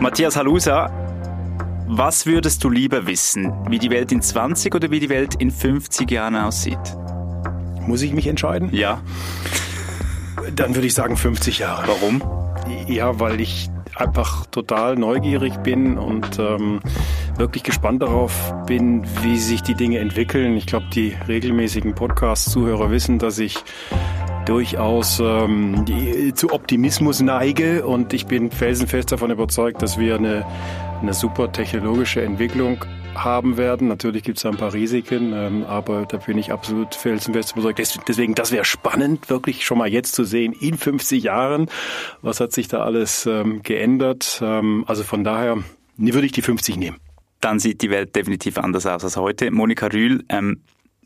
Matthias Halusa, was würdest du lieber wissen? Wie die Welt in 20 oder wie die Welt in 50 Jahren aussieht? Muss ich mich entscheiden? Ja. Dann würde ich sagen 50 Jahre. Warum? Ja, weil ich einfach total neugierig bin und ähm, wirklich gespannt darauf bin, wie sich die Dinge entwickeln. Ich glaube, die regelmäßigen Podcast-Zuhörer wissen, dass ich durchaus ähm, zu Optimismus neige und ich bin felsenfest davon überzeugt, dass wir eine, eine super technologische Entwicklung haben werden. Natürlich gibt es ein paar Risiken, ähm, aber da bin ich absolut felsenfest überzeugt. Deswegen, das wäre spannend, wirklich schon mal jetzt zu sehen, in 50 Jahren, was hat sich da alles ähm, geändert. Ähm, also von daher würde ich die 50 nehmen. Dann sieht die Welt definitiv anders aus als heute. Monika Rühl, ähm,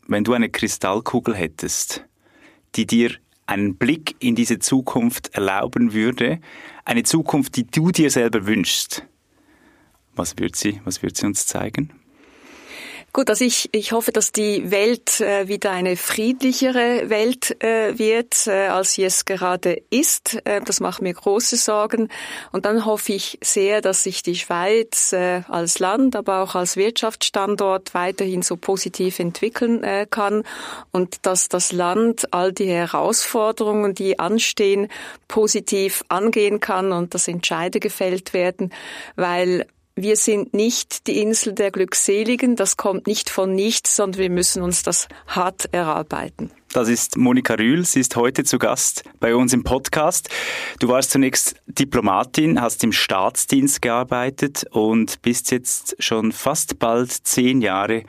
wenn du eine Kristallkugel hättest, die dir einen Blick in diese Zukunft erlauben würde, eine Zukunft, die du dir selber wünschst, was wird sie, was wird sie uns zeigen? Gut, also ich, ich hoffe, dass die Welt äh, wieder eine friedlichere Welt äh, wird, äh, als sie es gerade ist. Äh, das macht mir große Sorgen. Und dann hoffe ich sehr, dass sich die Schweiz äh, als Land, aber auch als Wirtschaftsstandort weiterhin so positiv entwickeln äh, kann und dass das Land all die Herausforderungen, die anstehen, positiv angehen kann und dass Entscheide gefällt werden, weil wir sind nicht die Insel der Glückseligen, das kommt nicht von nichts, sondern wir müssen uns das hart erarbeiten. Das ist Monika Rühl. Sie ist heute zu Gast bei uns im Podcast. Du warst zunächst Diplomatin, hast im Staatsdienst gearbeitet und bist jetzt schon fast bald zehn Jahre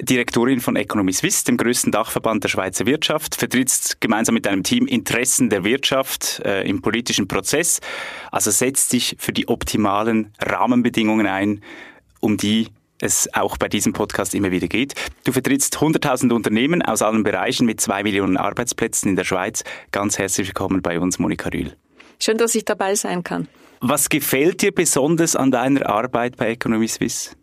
Direktorin von Economy Suisse, dem größten Dachverband der Schweizer Wirtschaft, vertrittst gemeinsam mit deinem Team Interessen der Wirtschaft äh, im politischen Prozess, also setzt dich für die optimalen Rahmenbedingungen ein, um die es auch bei diesem Podcast immer wieder geht. Du vertrittst 100.000 Unternehmen aus allen Bereichen mit zwei Millionen Arbeitsplätzen in der Schweiz. Ganz herzlich willkommen bei uns, Monika Rühl. Schön, dass ich dabei sein kann. Was gefällt dir besonders an deiner Arbeit bei Economy Suisse?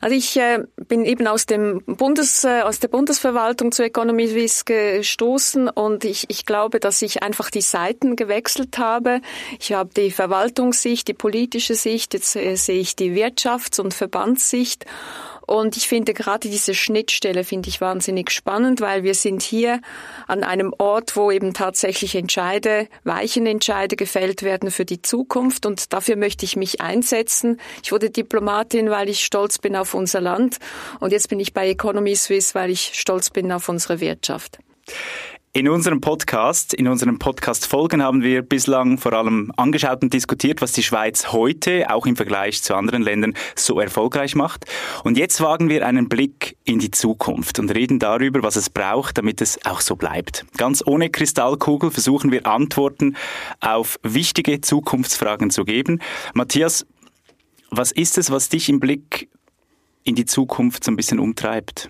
Also ich äh, bin eben aus dem Bundes, äh, aus der Bundesverwaltung zu Economy Suisse gestoßen und ich, ich glaube, dass ich einfach die Seiten gewechselt habe. Ich habe die Verwaltungssicht, die politische Sicht, jetzt äh, sehe ich die Wirtschafts- und Verbandssicht und ich finde gerade diese Schnittstelle finde ich wahnsinnig spannend, weil wir sind hier an einem Ort, wo eben tatsächlich Entscheide, weichen Entscheide gefällt werden für die Zukunft. Und dafür möchte ich mich einsetzen. Ich wurde Diplomatin, weil ich stolz bin auf unser Land. Und jetzt bin ich bei Economy Suisse, weil ich stolz bin auf unsere Wirtschaft. In unserem Podcast, in unseren Podcast-Folgen haben wir bislang vor allem angeschaut und diskutiert, was die Schweiz heute, auch im Vergleich zu anderen Ländern, so erfolgreich macht. Und jetzt wagen wir einen Blick in die Zukunft und reden darüber, was es braucht, damit es auch so bleibt. Ganz ohne Kristallkugel versuchen wir Antworten auf wichtige Zukunftsfragen zu geben. Matthias, was ist es, was dich im Blick in die Zukunft so ein bisschen umtreibt?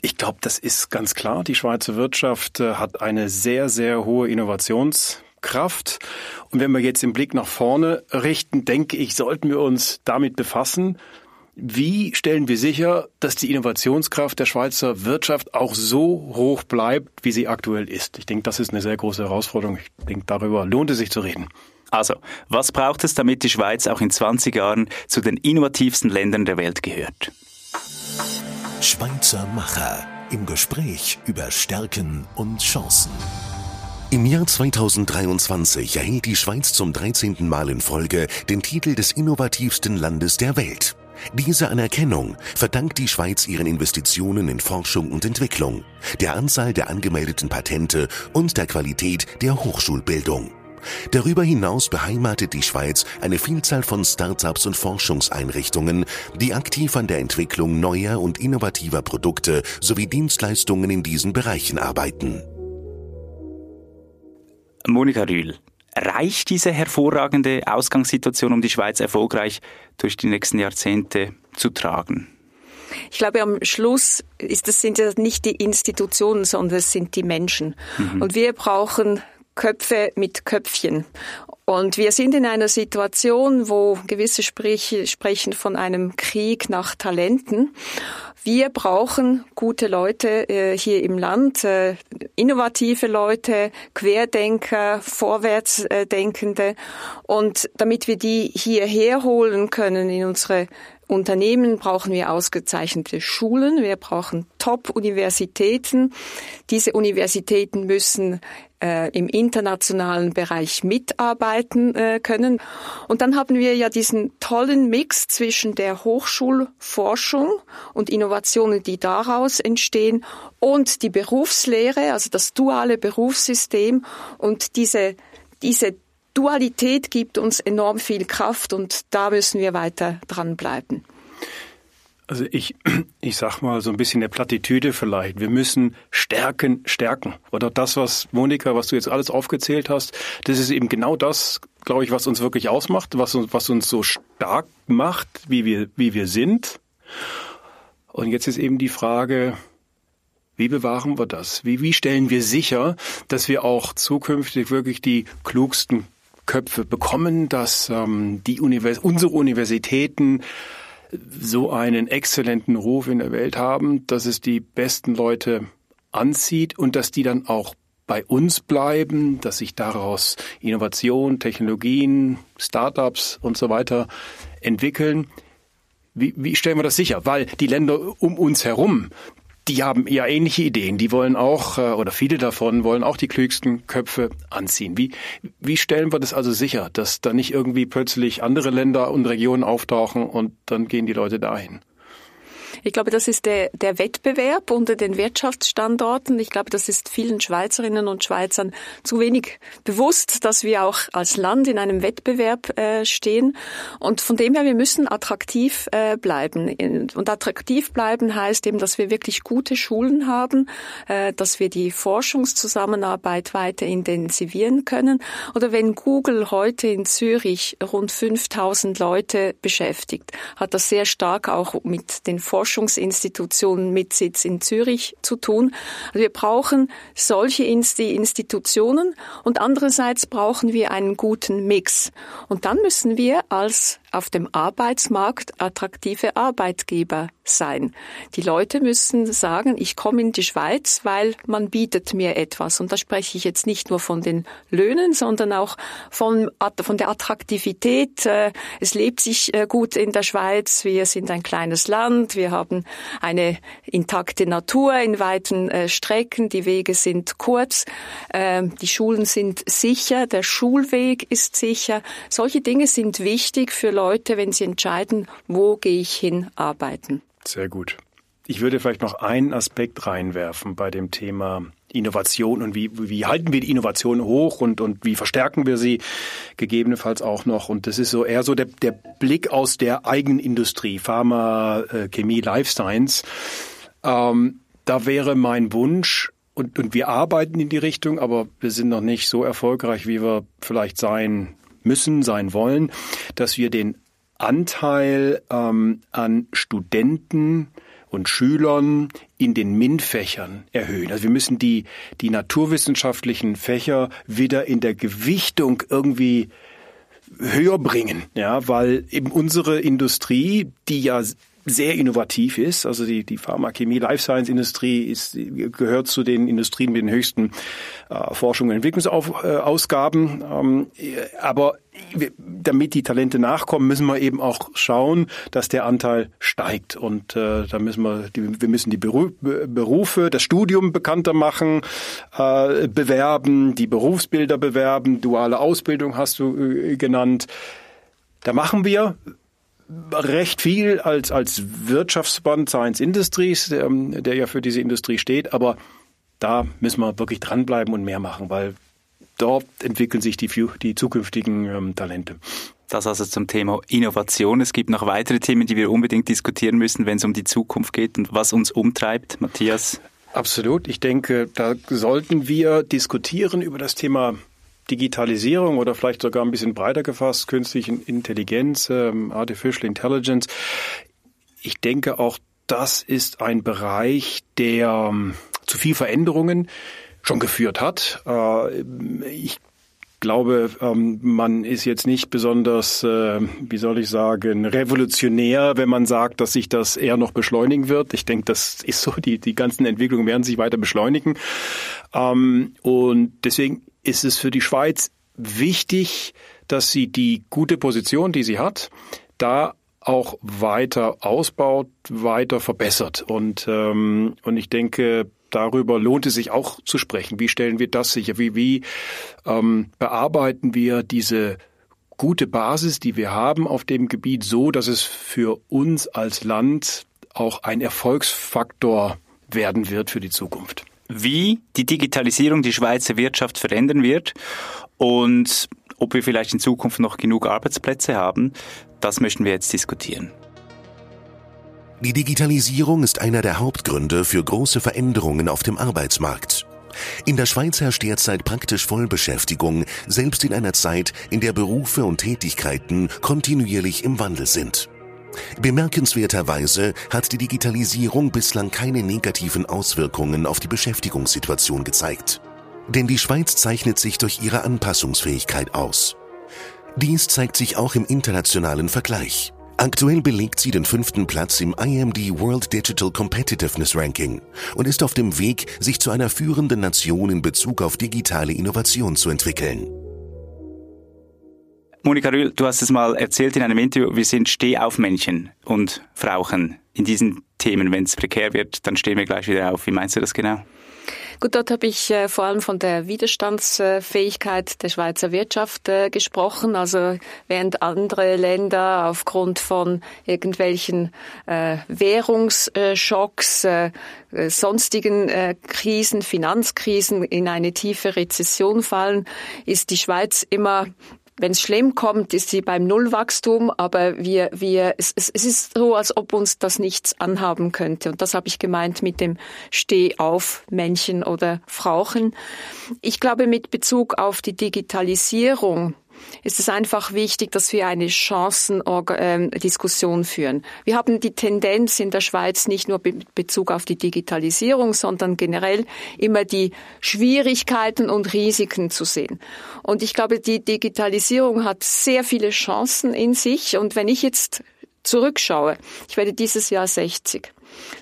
Ich glaube, das ist ganz klar. Die Schweizer Wirtschaft äh, hat eine sehr, sehr hohe Innovationskraft. Und wenn wir jetzt den Blick nach vorne richten, denke ich, sollten wir uns damit befassen, wie stellen wir sicher, dass die Innovationskraft der Schweizer Wirtschaft auch so hoch bleibt, wie sie aktuell ist? Ich denke, das ist eine sehr große Herausforderung. Ich denke, darüber lohnt es sich zu reden. Also, was braucht es, damit die Schweiz auch in 20 Jahren zu den innovativsten Ländern der Welt gehört? Schweizer Macher im Gespräch über Stärken und Chancen. Im Jahr 2023 erhielt die Schweiz zum 13. Mal in Folge den Titel des innovativsten Landes der Welt. Diese Anerkennung verdankt die Schweiz ihren Investitionen in Forschung und Entwicklung, der Anzahl der angemeldeten Patente und der Qualität der Hochschulbildung. Darüber hinaus beheimatet die Schweiz eine Vielzahl von Start-ups und Forschungseinrichtungen, die aktiv an der Entwicklung neuer und innovativer Produkte sowie Dienstleistungen in diesen Bereichen arbeiten. Monika Rühl, reicht diese hervorragende Ausgangssituation, um die Schweiz erfolgreich durch die nächsten Jahrzehnte zu tragen? Ich glaube, am Schluss ist es sind ja nicht die Institutionen, sondern es sind die Menschen. Mhm. Und wir brauchen Köpfe mit Köpfchen. Und wir sind in einer Situation, wo gewisse Sprüche sprechen von einem Krieg nach Talenten. Wir brauchen gute Leute äh, hier im Land, äh, innovative Leute, Querdenker, Vorwärtsdenkende. Und damit wir die hierher holen können in unsere Unternehmen brauchen wir ausgezeichnete Schulen, wir brauchen Top-Universitäten. Diese Universitäten müssen äh, im internationalen Bereich mitarbeiten äh, können. Und dann haben wir ja diesen tollen Mix zwischen der Hochschulforschung und Innovationen, die daraus entstehen, und die Berufslehre, also das duale Berufssystem und diese diese Dualität gibt uns enorm viel Kraft und da müssen wir weiter dranbleiben. Also ich, ich sag mal so ein bisschen der Plattitüde vielleicht. Wir müssen stärken, stärken. Oder das, was Monika, was du jetzt alles aufgezählt hast, das ist eben genau das, glaube ich, was uns wirklich ausmacht, was uns, was uns so stark macht, wie wir, wie wir sind. Und jetzt ist eben die Frage, wie bewahren wir das? Wie, wie stellen wir sicher, dass wir auch zukünftig wirklich die klugsten Köpfe bekommen, dass ähm, die Univers unsere Universitäten so einen exzellenten Ruf in der Welt haben, dass es die besten Leute anzieht und dass die dann auch bei uns bleiben, dass sich daraus Innovation, Technologien, Startups und so weiter entwickeln. Wie, wie stellen wir das sicher? Weil die Länder um uns herum, die haben ja ähnliche Ideen. Die wollen auch, äh, oder viele davon wollen auch die klügsten Köpfe anziehen. Wie, wie stellen wir das also sicher, dass da nicht irgendwie plötzlich andere Länder und Regionen auftauchen und dann gehen die Leute dahin? Ich glaube, das ist der, der Wettbewerb unter den Wirtschaftsstandorten. Ich glaube, das ist vielen Schweizerinnen und Schweizern zu wenig bewusst, dass wir auch als Land in einem Wettbewerb äh, stehen. Und von dem her, wir müssen attraktiv äh, bleiben. Und attraktiv bleiben heißt eben, dass wir wirklich gute Schulen haben, äh, dass wir die Forschungszusammenarbeit weiter intensivieren können. Oder wenn Google heute in Zürich rund 5000 Leute beschäftigt, hat das sehr stark auch mit den Forschungszusammenarbeit Forschungsinstitutionen mit Sitz in Zürich zu tun. Also wir brauchen solche Institutionen und andererseits brauchen wir einen guten Mix. Und dann müssen wir als auf dem Arbeitsmarkt attraktive Arbeitgeber sein. Die Leute müssen sagen, ich komme in die Schweiz, weil man bietet mir etwas. Und da spreche ich jetzt nicht nur von den Löhnen, sondern auch von, von der Attraktivität. Äh, es lebt sich äh, gut in der Schweiz. Wir sind ein kleines Land. Wir haben eine intakte Natur in weiten äh, Strecken. Die Wege sind kurz. Ähm, die Schulen sind sicher. Der Schulweg ist sicher. Solche Dinge sind wichtig für Leute, wenn sie entscheiden, wo gehe ich hin arbeiten. Sehr gut. Ich würde vielleicht noch einen Aspekt reinwerfen bei dem Thema Innovation und wie, wie halten wir die Innovation hoch und, und wie verstärken wir sie gegebenenfalls auch noch. Und das ist so eher so der, der Blick aus der eigenen Industrie, Pharma, äh, Chemie, Life Science. Ähm, da wäre mein Wunsch, und, und wir arbeiten in die Richtung, aber wir sind noch nicht so erfolgreich, wie wir vielleicht sein müssen, sein wollen, dass wir den Anteil ähm, an Studenten und Schülern in den MINT-Fächern erhöhen. Also wir müssen die, die naturwissenschaftlichen Fächer wieder in der Gewichtung irgendwie höher bringen, ja, weil eben unsere Industrie, die ja sehr innovativ ist. Also die, die Pharmachemie, Life Science Industrie ist, gehört zu den Industrien mit den höchsten äh, Forschung und Entwicklungsausgaben. Ähm, aber damit die Talente nachkommen, müssen wir eben auch schauen, dass der Anteil steigt. Und äh, da müssen wir, die, wir müssen die Berufe, das Studium bekannter machen, äh, bewerben, die Berufsbilder bewerben, duale Ausbildung hast du äh, genannt. Da machen wir recht viel als, als Wirtschaftsband Science Industries, der, der ja für diese Industrie steht, aber da müssen wir wirklich dranbleiben und mehr machen, weil dort entwickeln sich die, die zukünftigen ähm, Talente. Das also zum Thema Innovation. Es gibt noch weitere Themen, die wir unbedingt diskutieren müssen, wenn es um die Zukunft geht und was uns umtreibt. Matthias? Absolut. Ich denke, da sollten wir diskutieren über das Thema Digitalisierung oder vielleicht sogar ein bisschen breiter gefasst, künstliche Intelligenz, ähm, Artificial Intelligence. Ich denke auch, das ist ein Bereich, der ähm, zu viel Veränderungen schon geführt hat. Äh, ich glaube, ähm, man ist jetzt nicht besonders, äh, wie soll ich sagen, revolutionär, wenn man sagt, dass sich das eher noch beschleunigen wird. Ich denke, das ist so, die, die ganzen Entwicklungen werden sich weiter beschleunigen. Ähm, und deswegen ist es für die Schweiz wichtig, dass sie die gute Position, die sie hat, da auch weiter ausbaut, weiter verbessert. Und, ähm, und ich denke, darüber lohnt es sich auch zu sprechen. Wie stellen wir das sicher? Wie, wie ähm, bearbeiten wir diese gute Basis, die wir haben auf dem Gebiet, so dass es für uns als Land auch ein Erfolgsfaktor werden wird für die Zukunft? Wie die Digitalisierung die Schweizer Wirtschaft verändern wird und ob wir vielleicht in Zukunft noch genug Arbeitsplätze haben, das möchten wir jetzt diskutieren. Die Digitalisierung ist einer der Hauptgründe für große Veränderungen auf dem Arbeitsmarkt. In der Schweiz herrscht derzeit praktisch Vollbeschäftigung, selbst in einer Zeit, in der Berufe und Tätigkeiten kontinuierlich im Wandel sind. Bemerkenswerterweise hat die Digitalisierung bislang keine negativen Auswirkungen auf die Beschäftigungssituation gezeigt. Denn die Schweiz zeichnet sich durch ihre Anpassungsfähigkeit aus. Dies zeigt sich auch im internationalen Vergleich. Aktuell belegt sie den fünften Platz im IMD World Digital Competitiveness Ranking und ist auf dem Weg, sich zu einer führenden Nation in Bezug auf digitale Innovation zu entwickeln. Monika Rühl, du hast es mal erzählt in einem Interview, wir sind Stehaufmännchen und Frauchen in diesen Themen. Wenn es prekär wird, dann stehen wir gleich wieder auf. Wie meinst du das genau? Gut, dort habe ich äh, vor allem von der Widerstandsfähigkeit der Schweizer Wirtschaft äh, gesprochen. Also während andere Länder aufgrund von irgendwelchen äh, Währungsschocks, äh, äh, sonstigen äh, Krisen, Finanzkrisen in eine tiefe Rezession fallen, ist die Schweiz immer wenn es schlimm kommt, ist sie beim Nullwachstum, aber wir, wir, es, es, es ist so, als ob uns das nichts anhaben könnte. Und das habe ich gemeint mit dem Stehauf Männchen oder Frauchen. Ich glaube, mit Bezug auf die Digitalisierung ist es einfach wichtig, dass wir eine Chancendiskussion führen. Wir haben die Tendenz in der Schweiz nicht nur mit Bezug auf die Digitalisierung, sondern generell immer die Schwierigkeiten und Risiken zu sehen. Und ich glaube, die Digitalisierung hat sehr viele Chancen in sich. Und wenn ich jetzt zurückschaue, ich werde dieses Jahr 60.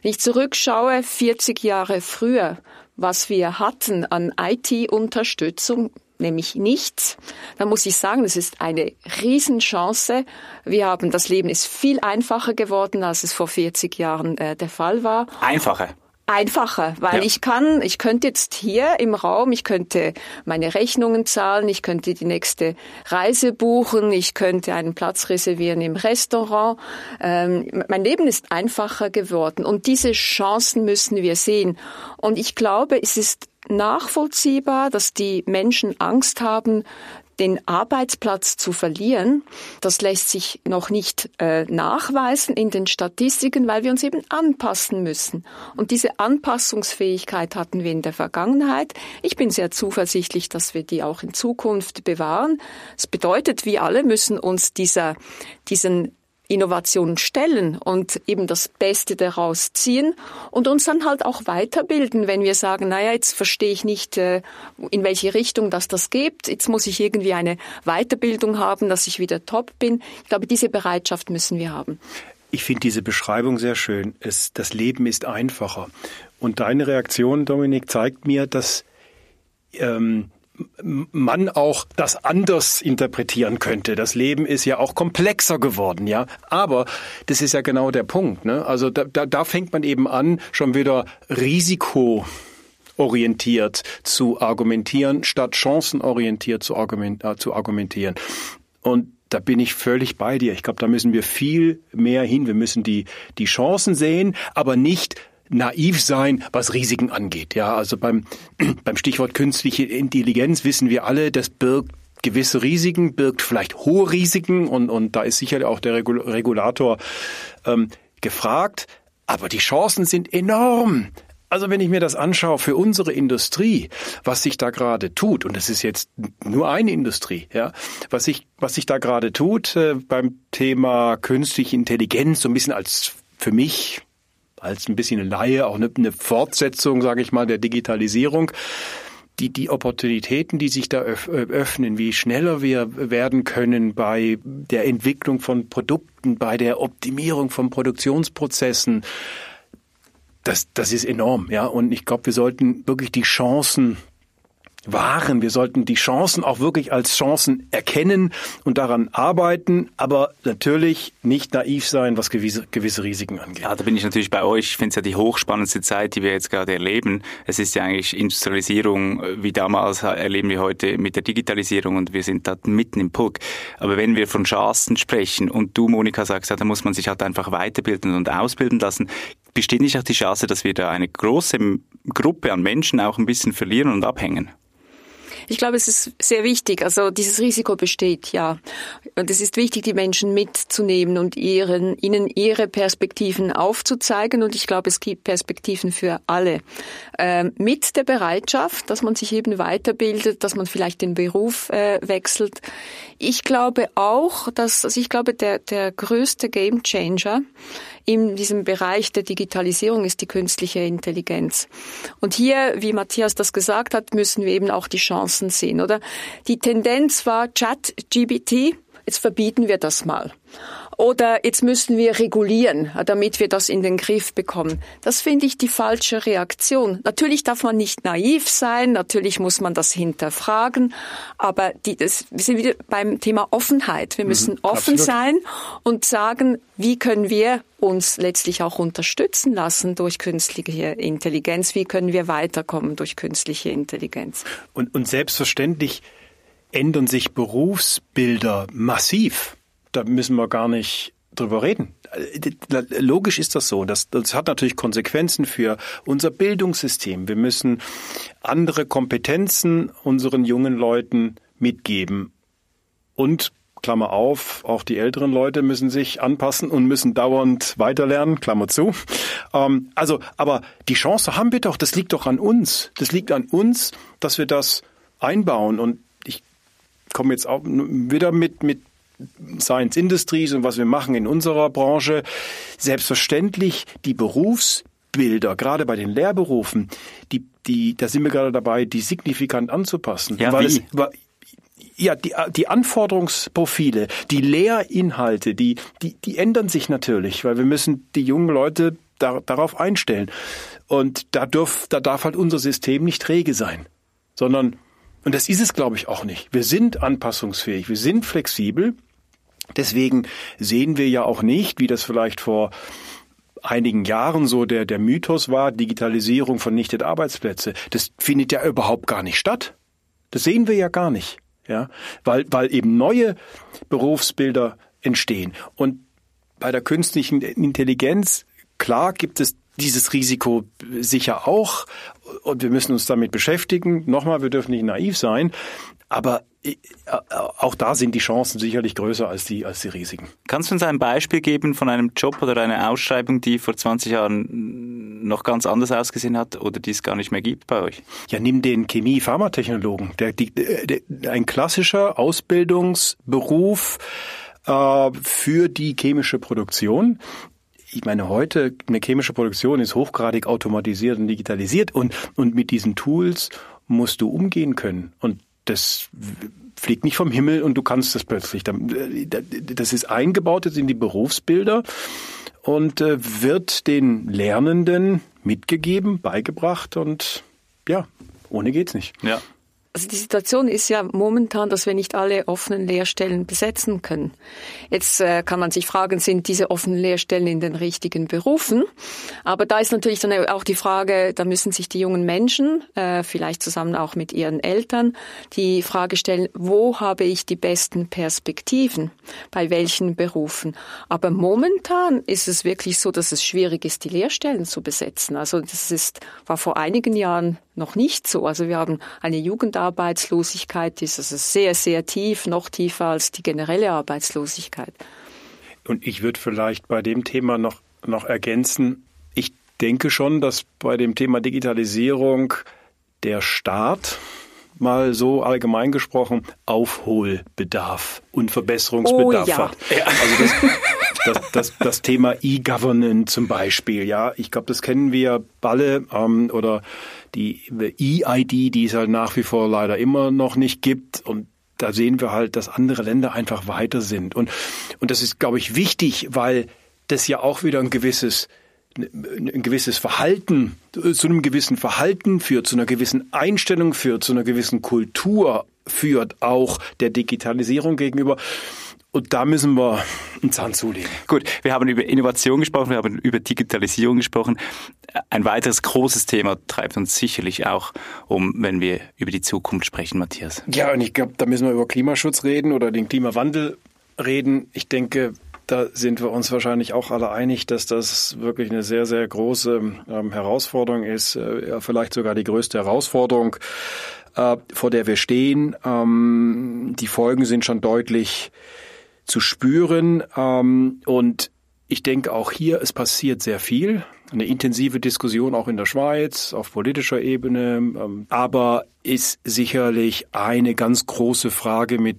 Wenn ich zurückschaue, 40 Jahre früher, was wir hatten an IT-Unterstützung, nämlich nichts, dann muss ich sagen, es ist eine Riesenchance. Wir haben, das Leben ist viel einfacher geworden, als es vor 40 Jahren äh, der Fall war. Einfacher? Einfacher, weil ja. ich kann, ich könnte jetzt hier im Raum, ich könnte meine Rechnungen zahlen, ich könnte die nächste Reise buchen, ich könnte einen Platz reservieren im Restaurant. Ähm, mein Leben ist einfacher geworden und diese Chancen müssen wir sehen. Und ich glaube, es ist nachvollziehbar, dass die Menschen Angst haben, den Arbeitsplatz zu verlieren. Das lässt sich noch nicht äh, nachweisen in den Statistiken, weil wir uns eben anpassen müssen. Und diese Anpassungsfähigkeit hatten wir in der Vergangenheit. Ich bin sehr zuversichtlich, dass wir die auch in Zukunft bewahren. Es bedeutet, wir alle müssen uns dieser, diesen Innovationen stellen und eben das Beste daraus ziehen und uns dann halt auch weiterbilden, wenn wir sagen, naja, jetzt verstehe ich nicht, äh, in welche Richtung das das geht, jetzt muss ich irgendwie eine Weiterbildung haben, dass ich wieder top bin. Ich glaube, diese Bereitschaft müssen wir haben. Ich finde diese Beschreibung sehr schön. Es, das Leben ist einfacher. Und deine Reaktion, Dominik, zeigt mir, dass ähm, man auch das anders interpretieren könnte. Das Leben ist ja auch komplexer geworden, ja. Aber das ist ja genau der Punkt. Ne? Also da, da, da fängt man eben an, schon wieder Risiko orientiert zu argumentieren, statt chancenorientiert zu, argument, äh, zu argumentieren. Und da bin ich völlig bei dir. Ich glaube, da müssen wir viel mehr hin. Wir müssen die, die Chancen sehen, aber nicht naiv sein, was Risiken angeht. Ja, also beim, beim Stichwort künstliche Intelligenz wissen wir alle, das birgt gewisse Risiken, birgt vielleicht hohe Risiken und, und da ist sicherlich auch der Regulator ähm, gefragt. Aber die Chancen sind enorm. Also wenn ich mir das anschaue für unsere Industrie, was sich da gerade tut, und es ist jetzt nur eine Industrie, ja, was sich, was sich da gerade tut äh, beim Thema künstliche Intelligenz, so ein bisschen als für mich als ein bisschen Laie, auch eine, eine Fortsetzung, sage ich mal, der Digitalisierung. die, die Opportunitäten, die sich da öffnen, wie schneller wir werden können bei der Entwicklung von Produkten, bei der Optimierung von Produktionsprozessen, das, das ist enorm, ja. Und ich glaube, wir sollten wirklich die Chancen wahren. Wir sollten die Chancen auch wirklich als Chancen erkennen und daran arbeiten, aber natürlich nicht naiv sein, was gewisse, gewisse Risiken angeht. Ja, da bin ich natürlich bei euch. Ich finde es ja die hochspannendste Zeit, die wir jetzt gerade erleben. Es ist ja eigentlich Industrialisierung wie damals erleben wir heute mit der Digitalisierung und wir sind da mitten im Pulk. Aber wenn wir von Chancen sprechen und du, Monika, sagst, ja, da muss man sich halt einfach weiterbilden und ausbilden lassen, besteht nicht auch die Chance, dass wir da eine große Gruppe an Menschen auch ein bisschen verlieren und abhängen? Ich glaube, es ist sehr wichtig. Also dieses Risiko besteht, ja. Und es ist wichtig, die Menschen mitzunehmen und ihren, ihnen ihre Perspektiven aufzuzeigen. Und ich glaube, es gibt Perspektiven für alle. Ähm, mit der Bereitschaft, dass man sich eben weiterbildet, dass man vielleicht den Beruf äh, wechselt. Ich glaube auch, dass, also ich glaube, der, der größte Gamechanger in diesem Bereich der Digitalisierung ist die künstliche Intelligenz. Und hier, wie Matthias das gesagt hat, müssen wir eben auch die Chancen sehen, oder? Die Tendenz war Chat-GBT, jetzt verbieten wir das mal. Oder jetzt müssen wir regulieren, damit wir das in den Griff bekommen. Das finde ich die falsche Reaktion. Natürlich darf man nicht naiv sein, natürlich muss man das hinterfragen, aber die, das, wir sind wieder beim Thema Offenheit. Wir müssen mhm, offen absolut. sein und sagen, wie können wir uns letztlich auch unterstützen lassen durch künstliche Intelligenz? Wie können wir weiterkommen durch künstliche Intelligenz? Und, und selbstverständlich ändern sich Berufsbilder massiv da müssen wir gar nicht drüber reden. Logisch ist das so. Das, das hat natürlich Konsequenzen für unser Bildungssystem. Wir müssen andere Kompetenzen unseren jungen Leuten mitgeben. Und Klammer auf, auch die älteren Leute müssen sich anpassen und müssen dauernd weiterlernen, Klammer zu. Ähm, also, aber die Chance haben wir doch, das liegt doch an uns. Das liegt an uns, dass wir das einbauen. Und ich komme jetzt auch wieder mit, mit Science Industries und was wir machen in unserer Branche, selbstverständlich die Berufsbilder, gerade bei den Lehrberufen, die, die, da sind wir gerade dabei, die signifikant anzupassen. Ja, weil wie? Es, weil, ja, die, die Anforderungsprofile, die Lehrinhalte, die, die, die ändern sich natürlich, weil wir müssen die jungen Leute da, darauf einstellen. Und da, dürf, da darf halt unser System nicht träge sein, sondern und das ist es, glaube ich, auch nicht. Wir sind anpassungsfähig, wir sind flexibel. Deswegen sehen wir ja auch nicht, wie das vielleicht vor einigen Jahren so der, der Mythos war, Digitalisierung vernichtet Arbeitsplätze. Das findet ja überhaupt gar nicht statt. Das sehen wir ja gar nicht. Ja, weil, weil eben neue Berufsbilder entstehen. Und bei der künstlichen Intelligenz, klar gibt es dieses Risiko sicher auch und wir müssen uns damit beschäftigen. Nochmal, wir dürfen nicht naiv sein, aber äh, auch da sind die Chancen sicherlich größer als die, als die Risiken. Kannst du uns ein Beispiel geben von einem Job oder einer Ausschreibung, die vor 20 Jahren noch ganz anders ausgesehen hat oder die es gar nicht mehr gibt bei euch? Ja, nimm den Chemie-Pharmatechnologen. Der, der, der, ein klassischer Ausbildungsberuf äh, für die chemische Produktion ich meine, heute eine chemische Produktion ist hochgradig automatisiert und digitalisiert und, und mit diesen Tools musst du umgehen können. Und das fliegt nicht vom Himmel und du kannst das plötzlich. Das ist eingebaut jetzt in die Berufsbilder und äh, wird den Lernenden mitgegeben, beigebracht und ja, ohne geht's nicht. Ja. Also die Situation ist ja momentan, dass wir nicht alle offenen Lehrstellen besetzen können. Jetzt äh, kann man sich fragen, sind diese offenen Lehrstellen in den richtigen Berufen? Aber da ist natürlich dann auch die Frage, da müssen sich die jungen Menschen, äh, vielleicht zusammen auch mit ihren Eltern, die Frage stellen, wo habe ich die besten Perspektiven? Bei welchen Berufen? Aber momentan ist es wirklich so, dass es schwierig ist, die Lehrstellen zu besetzen. Also das ist, war vor einigen Jahren noch nicht so. Also wir haben eine Jugendarbeitslosigkeit, die ist also sehr, sehr tief, noch tiefer als die generelle Arbeitslosigkeit. Und ich würde vielleicht bei dem Thema noch, noch ergänzen, ich denke schon, dass bei dem Thema Digitalisierung der Staat mal so allgemein gesprochen Aufholbedarf und Verbesserungsbedarf oh, ja. hat. Also das, das, das, das Thema E-Governance zum Beispiel, ja, ich glaube, das kennen wir alle ähm, oder die EID, die es halt nach wie vor leider immer noch nicht gibt und da sehen wir halt, dass andere Länder einfach weiter sind. Und, und das ist, glaube ich, wichtig, weil das ja auch wieder ein gewisses ein gewisses Verhalten, zu einem gewissen Verhalten führt, zu einer gewissen Einstellung führt, zu einer gewissen Kultur führt, auch der Digitalisierung gegenüber. Und da müssen wir einen Zahn zulegen. Gut, wir haben über Innovation gesprochen, wir haben über Digitalisierung gesprochen. Ein weiteres großes Thema treibt uns sicherlich auch um, wenn wir über die Zukunft sprechen, Matthias. Ja, und ich glaube, da müssen wir über Klimaschutz reden oder den Klimawandel reden. Ich denke, da sind wir uns wahrscheinlich auch alle einig, dass das wirklich eine sehr, sehr große ähm, Herausforderung ist, äh, ja, vielleicht sogar die größte Herausforderung, äh, vor der wir stehen. Ähm, die Folgen sind schon deutlich zu spüren. Ähm, und ich denke auch hier, es passiert sehr viel. Eine intensive Diskussion auch in der Schweiz auf politischer Ebene. Ähm, aber ist sicherlich eine ganz große Frage, mit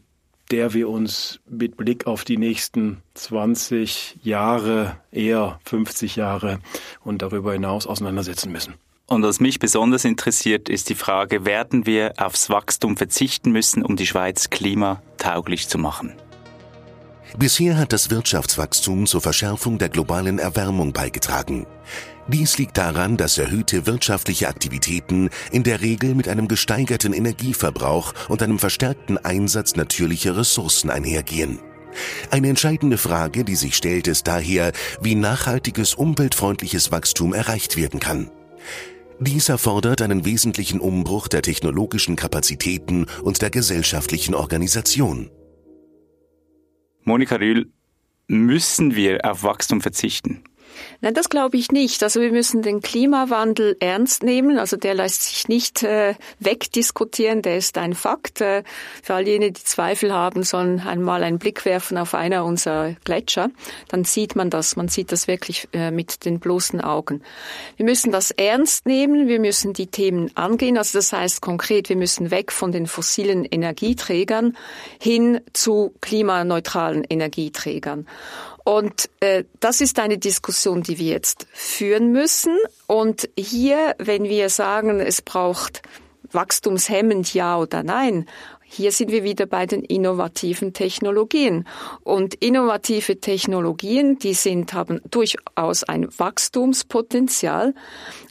der wir uns mit Blick auf die nächsten 20 Jahre, eher 50 Jahre und darüber hinaus auseinandersetzen müssen. Und was mich besonders interessiert, ist die Frage, werden wir aufs Wachstum verzichten müssen, um die Schweiz klimatauglich zu machen? Bisher hat das Wirtschaftswachstum zur Verschärfung der globalen Erwärmung beigetragen. Dies liegt daran, dass erhöhte wirtschaftliche Aktivitäten in der Regel mit einem gesteigerten Energieverbrauch und einem verstärkten Einsatz natürlicher Ressourcen einhergehen. Eine entscheidende Frage, die sich stellt, ist daher, wie nachhaltiges, umweltfreundliches Wachstum erreicht werden kann. Dies erfordert einen wesentlichen Umbruch der technologischen Kapazitäten und der gesellschaftlichen Organisation. Monika Rühl, müssen wir auf Wachstum verzichten? Nein, das glaube ich nicht. Also wir müssen den Klimawandel ernst nehmen. Also der lässt sich nicht äh, wegdiskutieren, der ist ein Fakt. Äh, für all jene, die Zweifel haben, sollen einmal einen Blick werfen auf einer unserer Gletscher. Dann sieht man das. Man sieht das wirklich äh, mit den bloßen Augen. Wir müssen das ernst nehmen. Wir müssen die Themen angehen. Also das heißt konkret, wir müssen weg von den fossilen Energieträgern hin zu klimaneutralen Energieträgern. Und äh, das ist eine Diskussion, die wir jetzt führen müssen. Und hier, wenn wir sagen, es braucht wachstumshemmend ja oder nein, hier sind wir wieder bei den innovativen Technologien. Und innovative Technologien, die sind, haben durchaus ein Wachstumspotenzial.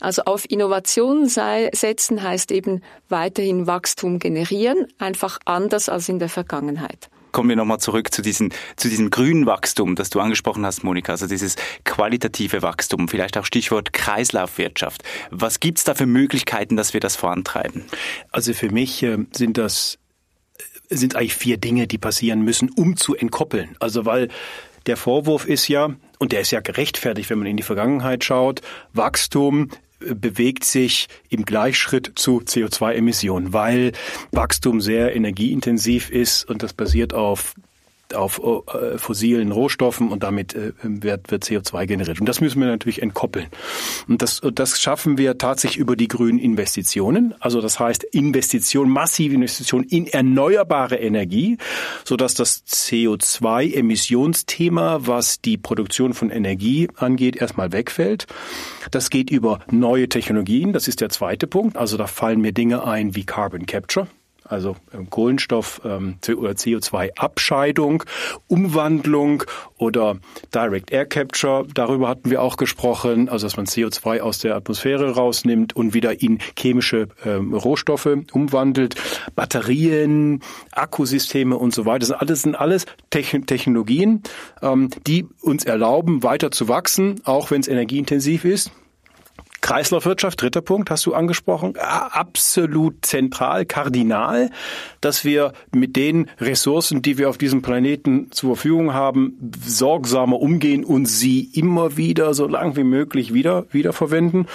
Also auf Innovation sei, setzen heißt eben weiterhin Wachstum generieren, einfach anders als in der Vergangenheit kommen wir nochmal zurück zu, diesen, zu diesem grünen Wachstum, das du angesprochen hast, Monika, also dieses qualitative Wachstum, vielleicht auch Stichwort Kreislaufwirtschaft. Was gibt es da für Möglichkeiten, dass wir das vorantreiben? Also für mich äh, sind das äh, sind eigentlich vier Dinge, die passieren müssen, um zu entkoppeln. Also weil der Vorwurf ist ja, und der ist ja gerechtfertigt, wenn man in die Vergangenheit schaut, Wachstum bewegt sich im Gleichschritt zu CO2-Emissionen, weil Wachstum sehr energieintensiv ist und das basiert auf auf äh, fossilen Rohstoffen und damit äh, wird, wird CO2 generiert. Und das müssen wir natürlich entkoppeln. Und das, das schaffen wir tatsächlich über die grünen Investitionen. Also das heißt Investition, massive Investitionen in erneuerbare Energie, sodass das CO2-Emissionsthema, was die Produktion von Energie angeht, erstmal wegfällt. Das geht über neue Technologien. Das ist der zweite Punkt. Also da fallen mir Dinge ein wie Carbon Capture also ähm, Kohlenstoff ähm, oder CO2-Abscheidung, Umwandlung oder Direct Air Capture. Darüber hatten wir auch gesprochen, also dass man CO2 aus der Atmosphäre rausnimmt und wieder in chemische ähm, Rohstoffe umwandelt. Batterien, Akkusysteme und so weiter. Das sind alles, sind alles Technologien, ähm, die uns erlauben, weiter zu wachsen, auch wenn es energieintensiv ist. Kreislaufwirtschaft, dritter Punkt, hast du angesprochen, absolut zentral, kardinal, dass wir mit den Ressourcen, die wir auf diesem Planeten zur Verfügung haben, sorgsamer umgehen und sie immer wieder so lang wie möglich wieder wiederverwenden.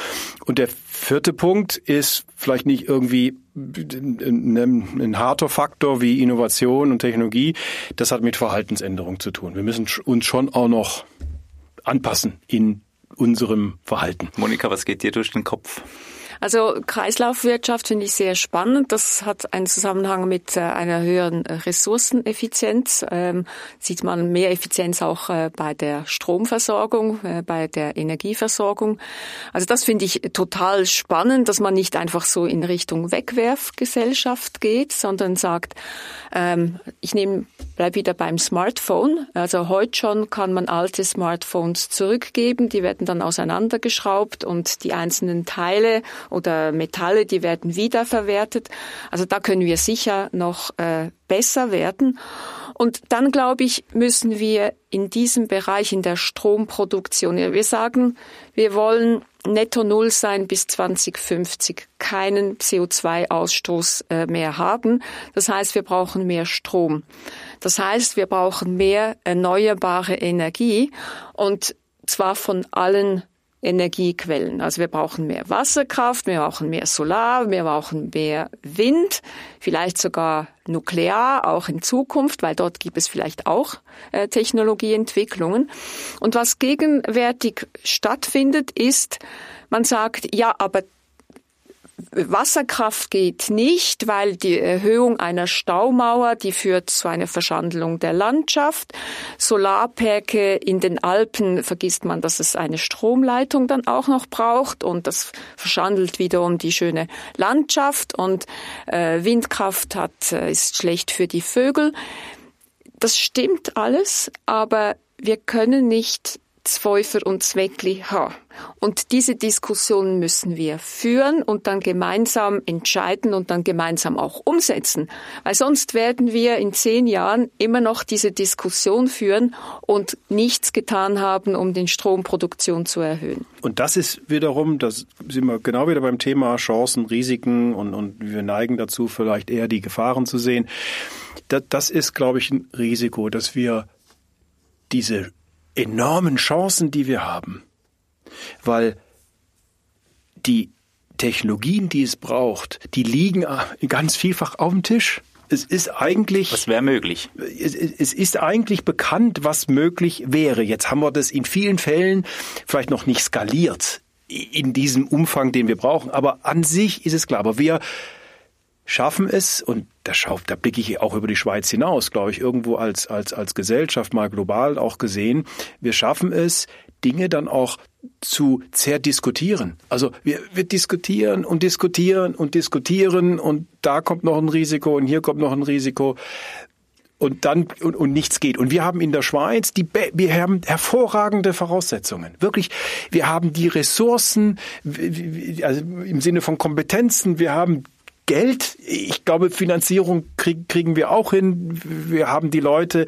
Und der vierte Punkt ist vielleicht nicht irgendwie ein, ein harter Faktor wie Innovation und Technologie. Das hat mit Verhaltensänderung zu tun. Wir müssen uns schon auch noch anpassen in unserem Verhalten. Monika, was geht dir durch den Kopf? Also Kreislaufwirtschaft finde ich sehr spannend. Das hat einen Zusammenhang mit äh, einer höheren Ressourceneffizienz. Ähm, sieht man mehr Effizienz auch äh, bei der Stromversorgung, äh, bei der Energieversorgung. Also das finde ich total spannend, dass man nicht einfach so in Richtung Wegwerfgesellschaft geht, sondern sagt, ähm, ich nehme, bleib wieder beim Smartphone. Also heute schon kann man alte Smartphones zurückgeben. Die werden dann auseinandergeschraubt und die einzelnen Teile oder Metalle, die werden wiederverwertet. Also da können wir sicher noch äh, besser werden. Und dann, glaube ich, müssen wir in diesem Bereich, in der Stromproduktion, wir sagen, wir wollen netto Null sein bis 2050, keinen CO2-Ausstoß äh, mehr haben. Das heißt, wir brauchen mehr Strom. Das heißt, wir brauchen mehr erneuerbare Energie und zwar von allen Energiequellen. Also wir brauchen mehr Wasserkraft, wir brauchen mehr Solar, wir brauchen mehr Wind, vielleicht sogar Nuklear, auch in Zukunft, weil dort gibt es vielleicht auch äh, Technologieentwicklungen. Und was gegenwärtig stattfindet, ist, man sagt, ja, aber Wasserkraft geht nicht, weil die Erhöhung einer Staumauer, die führt zu einer Verschandelung der Landschaft. Solarperke in den Alpen vergisst man, dass es eine Stromleitung dann auch noch braucht und das verschandelt wiederum die schöne Landschaft und äh, Windkraft hat, äh, ist schlecht für die Vögel. Das stimmt alles, aber wir können nicht Zweifer und Zweckli haben. Und diese Diskussion müssen wir führen und dann gemeinsam entscheiden und dann gemeinsam auch umsetzen. Weil sonst werden wir in zehn Jahren immer noch diese Diskussion führen und nichts getan haben, um den Stromproduktion zu erhöhen. Und das ist wiederum, das sind wir genau wieder beim Thema Chancen, Risiken und, und wir neigen dazu, vielleicht eher die Gefahren zu sehen. Das, das ist, glaube ich, ein Risiko, dass wir diese enormen Chancen, die wir haben, weil die Technologien, die es braucht, die liegen ganz vielfach auf dem Tisch. Es ist eigentlich. Was wäre möglich? Es, es, ist eigentlich bekannt, was möglich wäre. Jetzt haben wir das in vielen Fällen vielleicht noch nicht skaliert in diesem Umfang, den wir brauchen. Aber an sich ist es klar. Aber wir schaffen es, und da, schau, da blicke ich auch über die Schweiz hinaus, glaube ich, irgendwo als, als, als Gesellschaft mal global auch gesehen, wir schaffen es, Dinge dann auch zu zerdiskutieren. Also wir, wir diskutieren und diskutieren und diskutieren und da kommt noch ein Risiko und hier kommt noch ein Risiko und dann und, und nichts geht. Und wir haben in der Schweiz die wir haben hervorragende Voraussetzungen. Wirklich, wir haben die Ressourcen, also im Sinne von Kompetenzen, wir haben Geld. Ich glaube, Finanzierung krieg, kriegen wir auch hin. Wir haben die Leute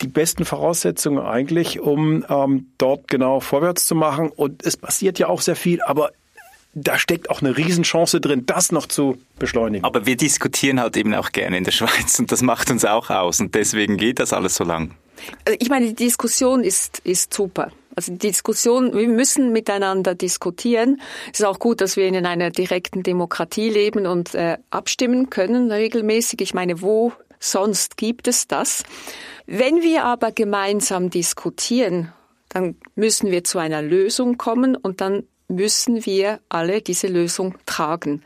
die besten Voraussetzungen eigentlich, um ähm, dort genau vorwärts zu machen. Und es passiert ja auch sehr viel, aber da steckt auch eine Riesenchance drin, das noch zu beschleunigen. Aber wir diskutieren halt eben auch gerne in der Schweiz und das macht uns auch aus und deswegen geht das alles so lang. Also ich meine, die Diskussion ist, ist super. Also die Diskussion, wir müssen miteinander diskutieren. Es ist auch gut, dass wir in einer direkten Demokratie leben und äh, abstimmen können regelmäßig. Ich meine, wo sonst gibt es das? Wenn wir aber gemeinsam diskutieren, dann müssen wir zu einer Lösung kommen und dann müssen wir alle diese Lösung tragen.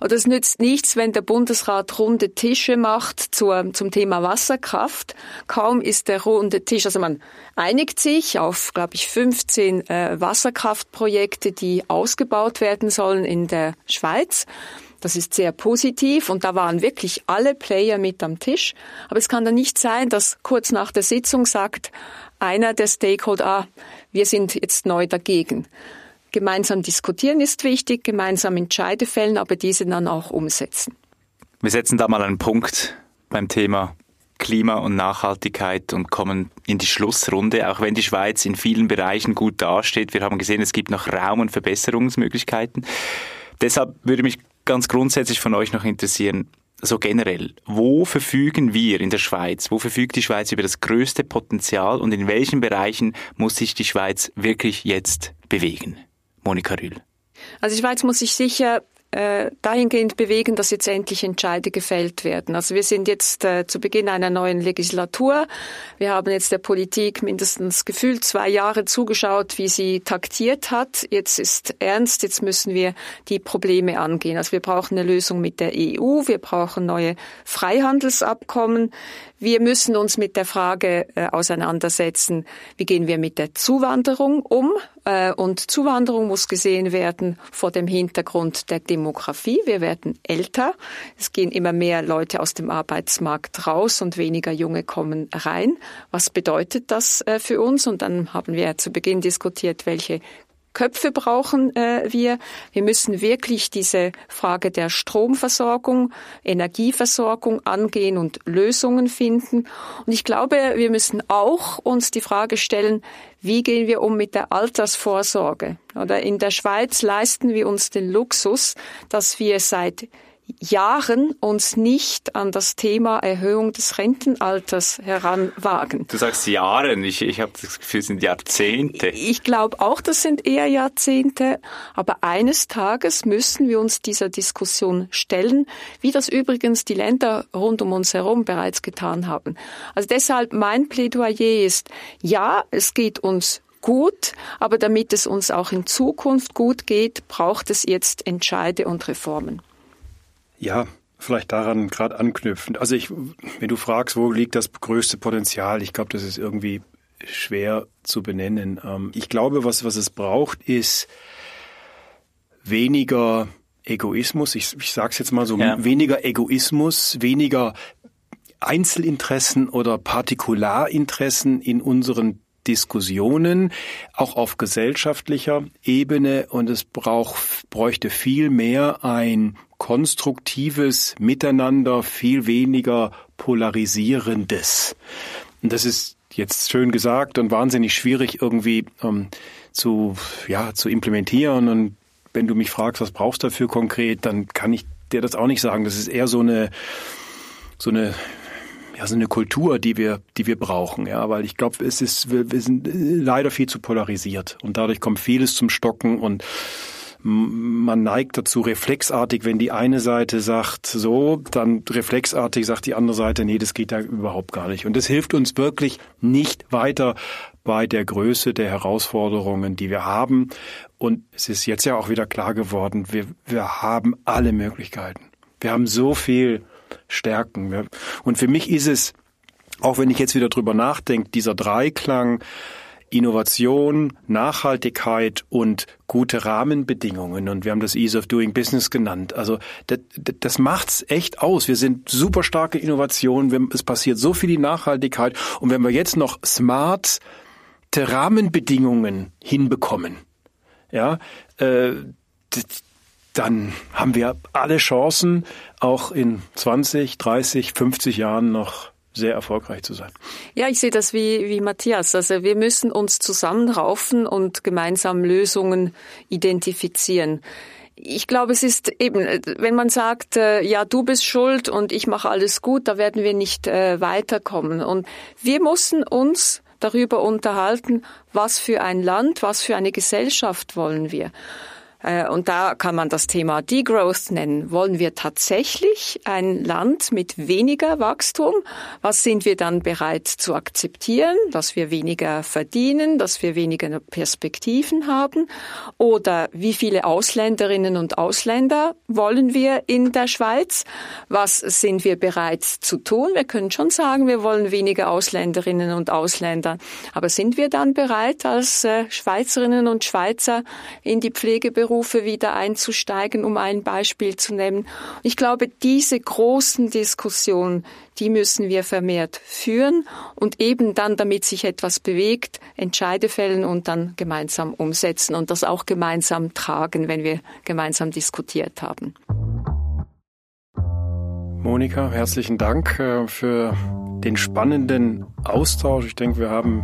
Und es nützt nichts, wenn der Bundesrat runde Tische macht zur, zum Thema Wasserkraft. Kaum ist der runde Tisch, also man einigt sich auf, glaube ich, 15 äh, Wasserkraftprojekte, die ausgebaut werden sollen in der Schweiz. Das ist sehr positiv und da waren wirklich alle Player mit am Tisch. Aber es kann dann nicht sein, dass kurz nach der Sitzung sagt einer der Stakeholder, ah, wir sind jetzt neu dagegen. Gemeinsam diskutieren ist wichtig, gemeinsam Entscheide fällen, aber diese dann auch umsetzen. Wir setzen da mal einen Punkt beim Thema Klima und Nachhaltigkeit und kommen in die Schlussrunde, auch wenn die Schweiz in vielen Bereichen gut dasteht. Wir haben gesehen, es gibt noch Raum und Verbesserungsmöglichkeiten. Deshalb würde mich ganz grundsätzlich von euch noch interessieren, so generell, wo verfügen wir in der Schweiz, wo verfügt die Schweiz über das größte Potenzial und in welchen Bereichen muss sich die Schweiz wirklich jetzt bewegen? Monika Rühl. Also die Schweiz muss sich sicher äh, dahingehend bewegen, dass jetzt endlich Entscheide gefällt werden. Also wir sind jetzt äh, zu Beginn einer neuen Legislatur. Wir haben jetzt der Politik mindestens gefühlt zwei Jahre zugeschaut, wie sie taktiert hat. Jetzt ist ernst, jetzt müssen wir die Probleme angehen. Also wir brauchen eine Lösung mit der EU, wir brauchen neue Freihandelsabkommen, wir müssen uns mit der Frage äh, auseinandersetzen, wie gehen wir mit der Zuwanderung um? Äh, und Zuwanderung muss gesehen werden vor dem Hintergrund der Demografie. Wir werden älter. Es gehen immer mehr Leute aus dem Arbeitsmarkt raus und weniger Junge kommen rein. Was bedeutet das äh, für uns? Und dann haben wir zu Beginn diskutiert, welche Köpfe brauchen äh, wir. Wir müssen wirklich diese Frage der Stromversorgung, Energieversorgung angehen und Lösungen finden. Und ich glaube, wir müssen auch uns die Frage stellen, wie gehen wir um mit der Altersvorsorge? Oder in der Schweiz leisten wir uns den Luxus, dass wir seit Jahren uns nicht an das Thema Erhöhung des Rentenalters heranwagen. Du sagst Jahren, ich, ich habe das Gefühl, es sind Jahrzehnte. Ich glaube auch, das sind eher Jahrzehnte, aber eines Tages müssen wir uns dieser Diskussion stellen, wie das übrigens die Länder rund um uns herum bereits getan haben. Also deshalb mein Plädoyer ist, ja, es geht uns gut, aber damit es uns auch in Zukunft gut geht, braucht es jetzt Entscheide und Reformen. Ja, vielleicht daran gerade anknüpfen. Also ich, wenn du fragst, wo liegt das größte Potenzial, ich glaube, das ist irgendwie schwer zu benennen. Ähm, ich glaube, was, was es braucht, ist weniger Egoismus. Ich, ich sage es jetzt mal so, ja. weniger Egoismus, weniger Einzelinteressen oder Partikularinteressen in unseren Diskussionen, auch auf gesellschaftlicher Ebene. Und es braucht, bräuchte viel mehr ein konstruktives Miteinander, viel weniger polarisierendes. Und das ist jetzt schön gesagt und wahnsinnig schwierig irgendwie ähm, zu, ja, zu implementieren. Und wenn du mich fragst, was brauchst du dafür konkret, dann kann ich dir das auch nicht sagen. Das ist eher so eine, so eine ja, so eine Kultur, die wir, die wir brauchen, ja, weil ich glaube, es ist, wir, wir sind leider viel zu polarisiert und dadurch kommt vieles zum Stocken und man neigt dazu reflexartig, wenn die eine Seite sagt so, dann reflexartig sagt die andere Seite, nee, das geht da überhaupt gar nicht. Und das hilft uns wirklich nicht weiter bei der Größe der Herausforderungen, die wir haben. Und es ist jetzt ja auch wieder klar geworden, wir, wir haben alle Möglichkeiten. Wir haben so viel Stärken. Und für mich ist es, auch wenn ich jetzt wieder drüber nachdenke, dieser Dreiklang, Innovation, Nachhaltigkeit und gute Rahmenbedingungen. Und wir haben das Ease of Doing Business genannt. Also das, das macht's echt aus. Wir sind super starke Innovationen. Es passiert so viel die Nachhaltigkeit. Und wenn wir jetzt noch smart Rahmenbedingungen hinbekommen, ja, äh, dann haben wir alle Chancen, auch in 20, 30, 50 Jahren noch sehr erfolgreich zu sein. Ja, ich sehe das wie, wie Matthias. Also wir müssen uns zusammenraufen und gemeinsam Lösungen identifizieren. Ich glaube, es ist eben, wenn man sagt, äh, ja, du bist schuld und ich mache alles gut, da werden wir nicht äh, weiterkommen. Und wir müssen uns darüber unterhalten, was für ein Land, was für eine Gesellschaft wollen wir. Äh, und da kann man das Thema Degrowth nennen. Wollen wir tatsächlich ein Land mit weniger Wachstum? Was sind wir dann bereit zu akzeptieren? Dass wir weniger verdienen, dass wir weniger Perspektiven haben? Oder wie viele Ausländerinnen und Ausländer wollen wir in der Schweiz? Was sind wir bereit zu tun? Wir können schon sagen, wir wollen weniger Ausländerinnen und Ausländer. Aber sind wir dann bereit, als äh, Schweizerinnen und Schweizer in die Pflegeberufe Berufe wieder einzusteigen, um ein Beispiel zu nennen. Ich glaube, diese großen Diskussionen, die müssen wir vermehrt führen und eben dann, damit sich etwas bewegt, Entscheide fällen und dann gemeinsam umsetzen und das auch gemeinsam tragen, wenn wir gemeinsam diskutiert haben. Monika, herzlichen Dank äh, für den spannenden Austausch. Ich denke, wir haben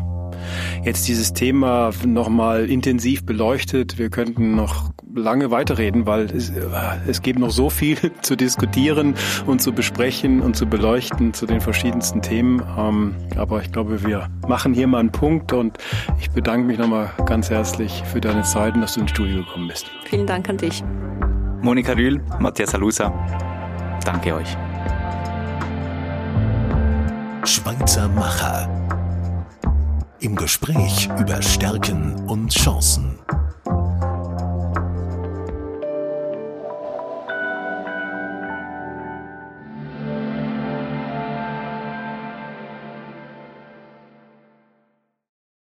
jetzt dieses Thema nochmal intensiv beleuchtet. Wir könnten noch lange weiterreden, weil es, äh, es gibt noch so viel zu diskutieren und zu besprechen und zu beleuchten zu den verschiedensten Themen. Ähm, aber ich glaube, wir machen hier mal einen Punkt und ich bedanke mich nochmal ganz herzlich für deine Zeit und dass du ins Studio gekommen bist. Vielen Dank an dich. Monika Rühl, Matthias Alusa, danke euch. Schweizer Macher. Im Gespräch über Stärken und Chancen.